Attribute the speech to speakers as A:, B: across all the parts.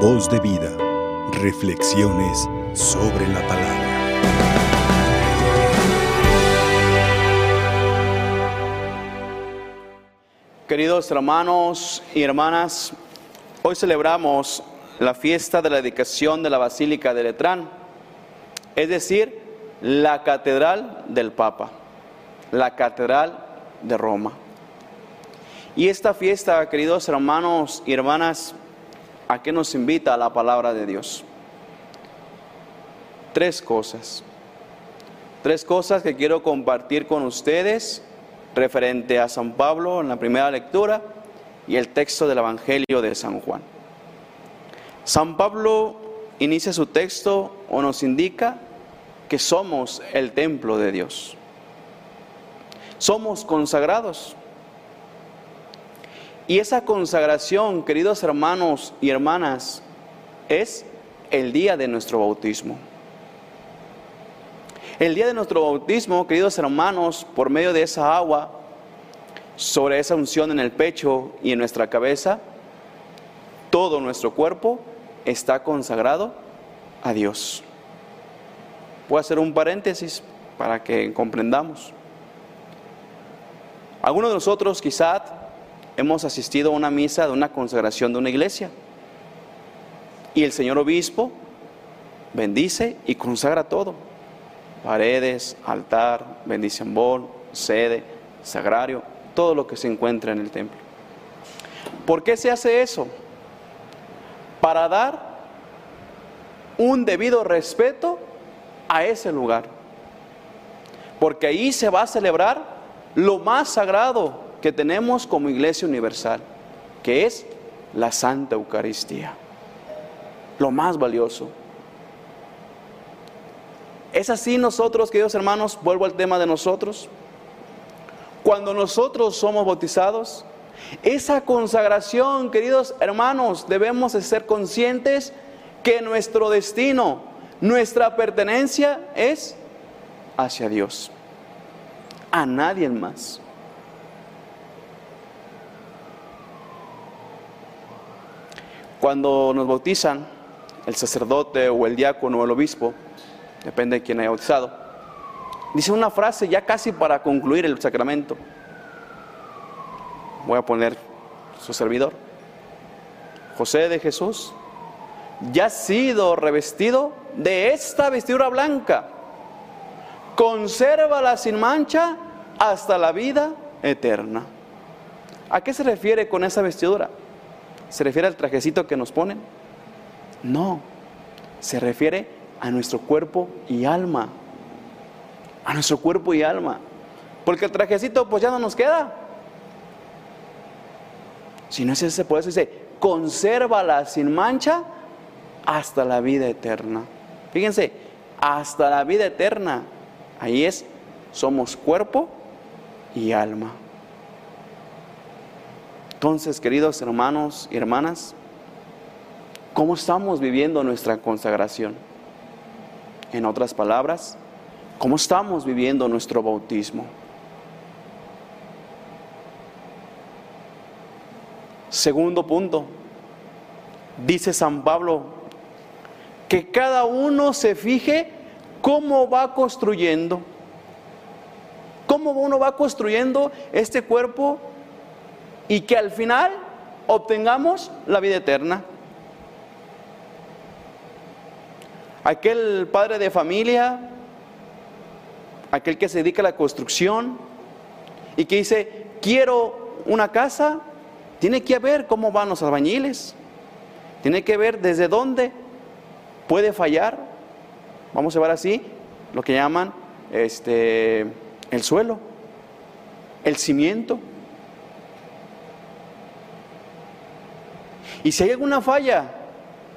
A: Voz de vida. Reflexiones sobre la palabra.
B: Queridos hermanos y hermanas, hoy celebramos la fiesta de la dedicación de la Basílica de Letrán, es decir, la Catedral del Papa, la Catedral de Roma. Y esta fiesta, queridos hermanos y hermanas, ¿a qué nos invita la palabra de Dios? Tres cosas. Tres cosas que quiero compartir con ustedes referente a San Pablo en la primera lectura y el texto del Evangelio de San Juan. San Pablo inicia su texto o nos indica que somos el templo de Dios. Somos consagrados. Y esa consagración, queridos hermanos y hermanas, es el día de nuestro bautismo. El día de nuestro bautismo, queridos hermanos, por medio de esa agua, sobre esa unción en el pecho y en nuestra cabeza, todo nuestro cuerpo está consagrado a Dios. Voy a hacer un paréntesis para que comprendamos. Algunos de nosotros quizás hemos asistido a una misa de una consagración de una iglesia y el señor obispo bendice y consagra todo. Paredes, altar, bol, sede, sagrario, todo lo que se encuentra en el templo. ¿Por qué se hace eso? Para dar un debido respeto a ese lugar. Porque ahí se va a celebrar lo más sagrado que tenemos como iglesia universal, que es la Santa Eucaristía. Lo más valioso. Es así nosotros, queridos hermanos, vuelvo al tema de nosotros. Cuando nosotros somos bautizados, esa consagración, queridos hermanos, debemos de ser conscientes que nuestro destino, nuestra pertenencia es hacia Dios, a nadie más. Cuando nos bautizan, el sacerdote o el diácono o el obispo, depende de quién haya bautizado, dice una frase ya casi para concluir el sacramento. Voy a poner su servidor. José de Jesús, ya ha sido revestido de esta vestidura blanca. Consérvala sin mancha hasta la vida eterna. ¿A qué se refiere con esa vestidura? ¿Se refiere al trajecito que nos ponen? No, se refiere a nuestro cuerpo y alma. A nuestro cuerpo y alma. Porque el trajecito pues ya no nos queda. Si no es ese, por eso dice, consérvala sin mancha hasta la vida eterna. Fíjense, hasta la vida eterna. Ahí es, somos cuerpo y alma. Entonces, queridos hermanos y hermanas, ¿cómo estamos viviendo nuestra consagración? En otras palabras, ¿cómo estamos viviendo nuestro bautismo? Segundo punto, dice San Pablo, que cada uno se fije cómo va construyendo, cómo uno va construyendo este cuerpo y que al final obtengamos la vida eterna. Aquel padre de familia, aquel que se dedica a la construcción y que dice, quiero una casa, tiene que ver cómo van los albañiles, tiene que ver desde dónde puede fallar, vamos a ver así, lo que llaman este, el suelo, el cimiento. Y si hay alguna falla,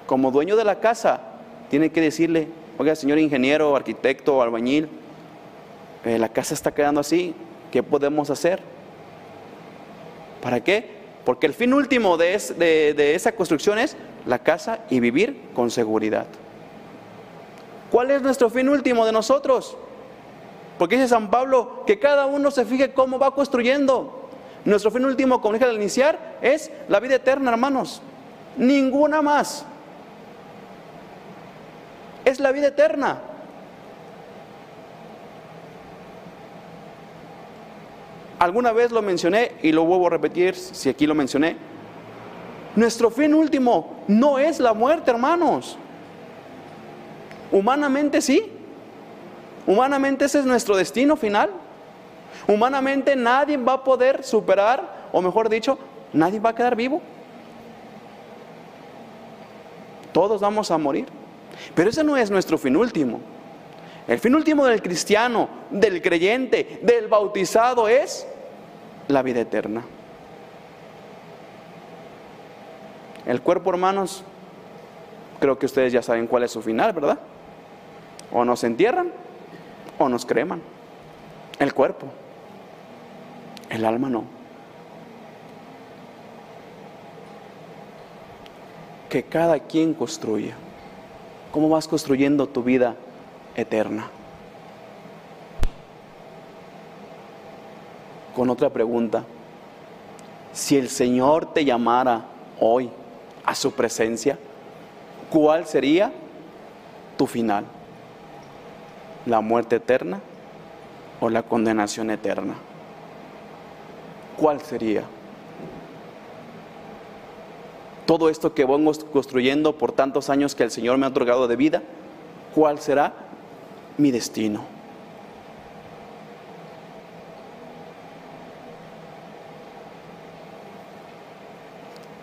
B: como dueño de la casa, tiene que decirle, oiga, señor ingeniero, arquitecto albañil, eh, la casa está quedando así, ¿qué podemos hacer? ¿Para qué? Porque el fin último de, de esa construcción es la casa y vivir con seguridad. ¿Cuál es nuestro fin último de nosotros? Porque dice San Pablo que cada uno se fije cómo va construyendo. Nuestro fin último, como dije al iniciar, es la vida eterna, hermanos. Ninguna más. es la vida eterna. Alguna vez lo mencioné y lo vuelvo a repetir si aquí lo mencioné. Nuestro fin último no es la muerte, hermanos. Humanamente sí. Humanamente ese es nuestro destino final. Humanamente nadie va a poder superar, o mejor dicho, nadie va a quedar vivo. Todos vamos a morir. Pero ese no es nuestro fin último. El fin último del cristiano, del creyente, del bautizado es la vida eterna. El cuerpo, hermanos, creo que ustedes ya saben cuál es su final, ¿verdad? O nos entierran o nos creman. El cuerpo. El alma no. Que cada quien construya. ¿Cómo vas construyendo tu vida eterna? Con otra pregunta. Si el Señor te llamara hoy a su presencia, ¿cuál sería tu final? ¿La muerte eterna o la condenación eterna? ¿Cuál sería? Todo esto que vengo construyendo por tantos años que el Señor me ha otorgado de vida, ¿cuál será mi destino?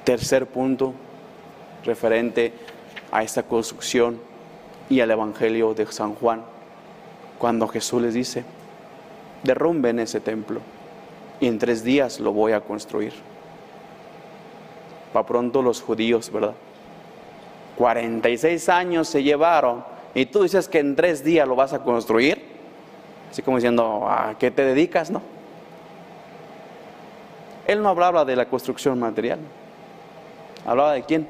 B: Tercer punto, referente a esta construcción y al Evangelio de San Juan, cuando Jesús les dice, derrumben ese templo y en tres días lo voy a construir. Pronto los judíos, ¿verdad? 46 años se llevaron y tú dices que en tres días lo vas a construir. Así como diciendo, ¿a qué te dedicas? No. Él no hablaba de la construcción material. ¿Hablaba de quién?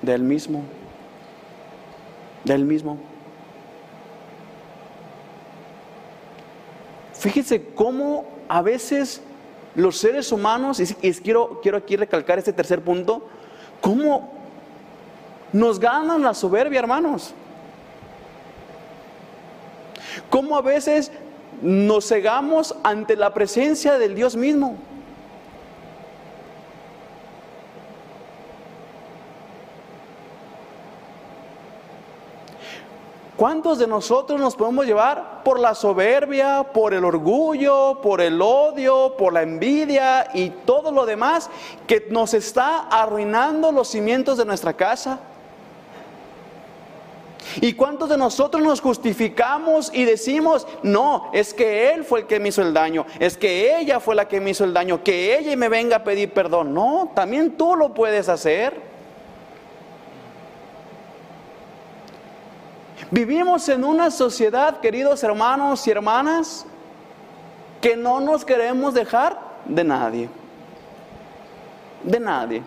B: Del mismo. Del mismo. Fíjense cómo a veces los seres humanos, y quiero, quiero aquí recalcar este tercer punto, cómo nos ganan la soberbia, hermanos. Cómo a veces nos cegamos ante la presencia del Dios mismo. ¿Cuántos de nosotros nos podemos llevar por la soberbia, por el orgullo, por el odio, por la envidia y todo lo demás que nos está arruinando los cimientos de nuestra casa? ¿Y cuántos de nosotros nos justificamos y decimos, no, es que él fue el que me hizo el daño, es que ella fue la que me hizo el daño, que ella me venga a pedir perdón? No, también tú lo puedes hacer. Vivimos en una sociedad, queridos hermanos y hermanas, que no nos queremos dejar de nadie. De nadie.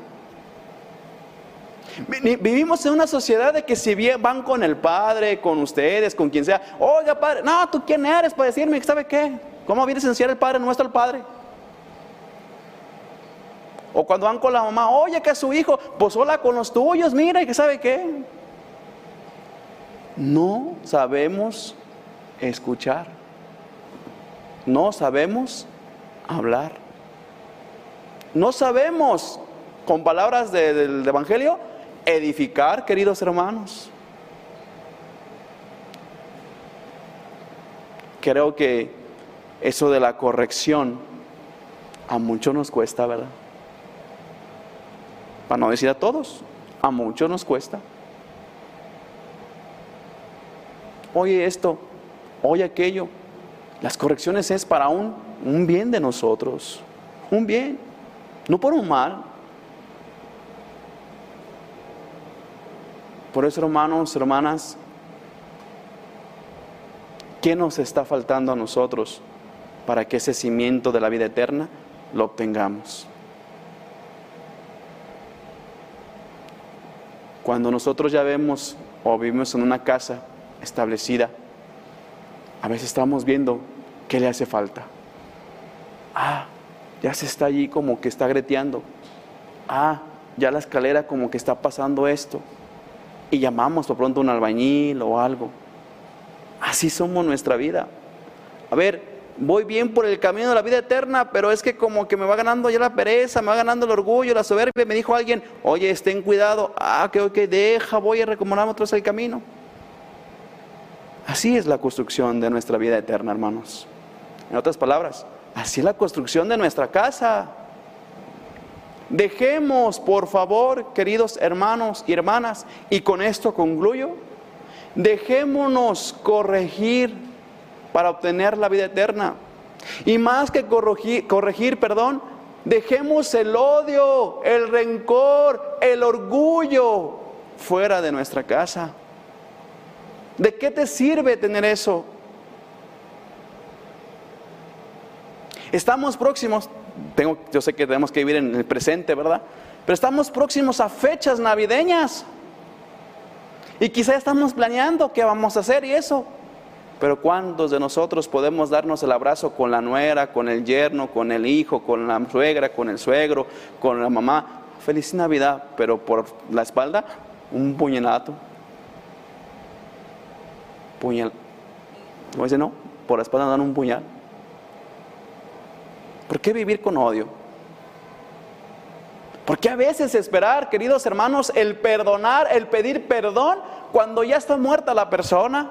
B: Vivimos en una sociedad de que si bien van con el padre, con ustedes, con quien sea, oiga padre, no, tú quién eres para decirme, ¿sabe qué? ¿Cómo vienes a enseñar el padre nuestro el padre? O cuando van con la mamá, oye que es su hijo, pues hola con los tuyos, mira, que sabe qué no sabemos escuchar, no sabemos hablar, no sabemos, con palabras del Evangelio, edificar, queridos hermanos. Creo que eso de la corrección a muchos nos cuesta, ¿verdad? Para no decir a todos, a muchos nos cuesta. Oye esto, oye aquello. Las correcciones es para un, un bien de nosotros, un bien, no por un mal. Por eso, hermanos, hermanas, ¿qué nos está faltando a nosotros para que ese cimiento de la vida eterna lo obtengamos? Cuando nosotros ya vemos o vivimos en una casa establecida, a veces estamos viendo qué le hace falta. Ah, ya se está allí como que está greteando. Ah, ya la escalera como que está pasando esto. y llamamos por pronto un albañil o algo. Así somos nuestra vida. A ver, voy bien por el camino de la vida eterna, pero es que como que me va ganando ya la pereza, me va ganando el orgullo, la soberbia. Me dijo alguien, oye, estén cuidado. Ah, que ok, deja, voy a recomendarme otros el camino. Así es la construcción de nuestra vida eterna, hermanos. En otras palabras, así es la construcción de nuestra casa. Dejemos, por favor, queridos hermanos y hermanas, y con esto concluyo, dejémonos corregir para obtener la vida eterna. Y más que corregir, corregir, perdón, dejemos el odio, el rencor, el orgullo fuera de nuestra casa. ¿De qué te sirve tener eso? Estamos próximos, tengo, yo sé que tenemos que vivir en el presente, ¿verdad? Pero estamos próximos a fechas navideñas. Y quizá estamos planeando qué vamos a hacer y eso. Pero ¿cuántos de nosotros podemos darnos el abrazo con la nuera, con el yerno, con el hijo, con la suegra, con el suegro, con la mamá? Feliz Navidad, pero por la espalda un puñalato puñal. Como dice, no, por la espalda dan un puñal. ¿Por qué vivir con odio? ¿Por qué a veces esperar, queridos hermanos, el perdonar, el pedir perdón cuando ya está muerta la persona?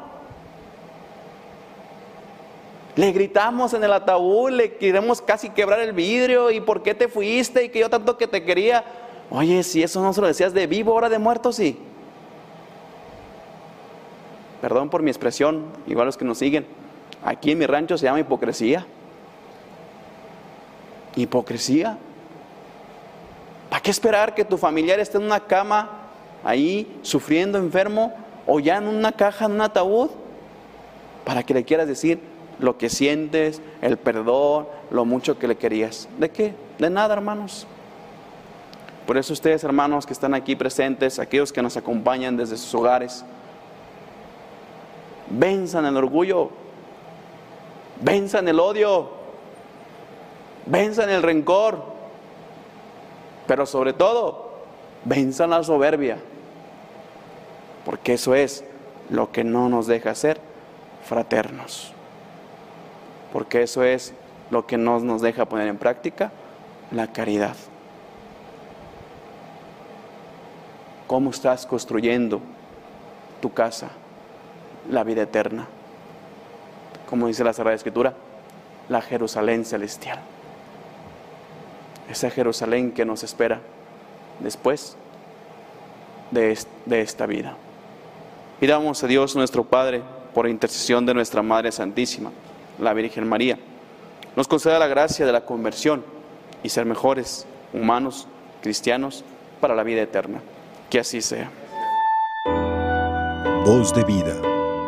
B: Le gritamos en el ataúd, le queremos casi quebrar el vidrio y por qué te fuiste y que yo tanto que te quería. Oye, si eso no se lo decías de vivo, ahora de muerto, sí perdón por mi expresión, igual los que nos siguen, aquí en mi rancho se llama hipocresía. Hipocresía. ¿Para qué esperar que tu familiar esté en una cama ahí sufriendo enfermo o ya en una caja, en un ataúd? Para que le quieras decir lo que sientes, el perdón, lo mucho que le querías. ¿De qué? De nada, hermanos. Por eso ustedes, hermanos que están aquí presentes, aquellos que nos acompañan desde sus hogares, Venzan el orgullo. Venzan el odio. Venzan el rencor. Pero sobre todo, venzan la soberbia. Porque eso es lo que no nos deja ser fraternos. Porque eso es lo que no nos deja poner en práctica la caridad. ¿Cómo estás construyendo tu casa? La vida eterna. Como dice la Sagrada Escritura, la Jerusalén celestial. Esa Jerusalén que nos espera después de, esta vida. Pidamos a Dios nuestro Padre, por intercesión de nuestra Madre Santísima, la Virgen María, nos conceda la gracia de la conversión y ser mejores humanos, cristianos, para la vida eterna. Que así sea.
A: Voz de vida.